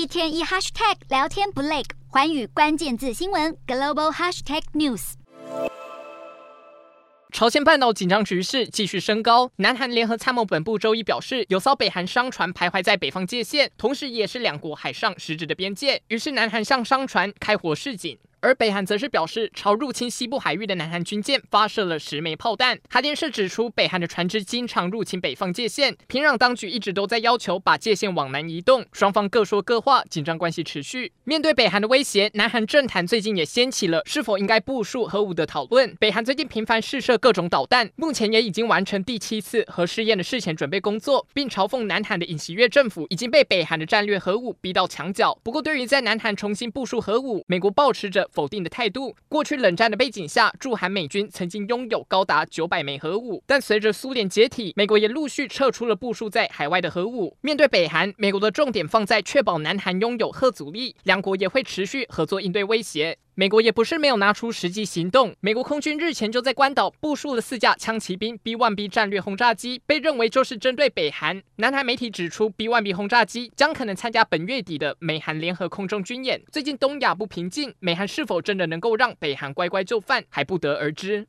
一天一 hashtag 聊天不累，环宇关键字新闻 global hashtag news。朝鲜半岛紧张局势继续升高，南韩联合参谋本部周一表示，有艘北韩商船徘徊在北方界线，同时也是两国海上实质的边界，于是南韩向商船开火示警。而北韩则是表示，朝入侵西部海域的南韩军舰发射了十枚炮弹。韩联社指出，北韩的船只经常入侵北方界线，平壤当局一直都在要求把界限往南移动，双方各说各话，紧张关系持续。面对北韩的威胁，南韩政坛最近也掀起了是否应该部署核武的讨论。北韩最近频繁试射各种导弹，目前也已经完成第七次核试验的事前准备工作，并嘲讽南韩的尹锡悦政府已经被北韩的战略核武逼到墙角。不过，对于在南韩重新部署核武，美国保持着否定的态度。过去冷战的背景下，驻韩美军曾经拥有高达九百枚核武，但随着苏联解体，美国也陆续撤出了部署在海外的核武。面对北韩，美国的重点放在确保南韩拥有核阻力，两国也会持续合作应对威胁。美国也不是没有拿出实际行动，美国空军日前就在关岛部署了四架枪骑兵 B-1B 战略轰炸机，被认为就是针对北韩。南韩媒体指出，B-1B 轰炸机将可能参加本月底的美韩联合空中军演。最近东亚不平静，美韩是否真的能够让北韩乖乖就范，还不得而知。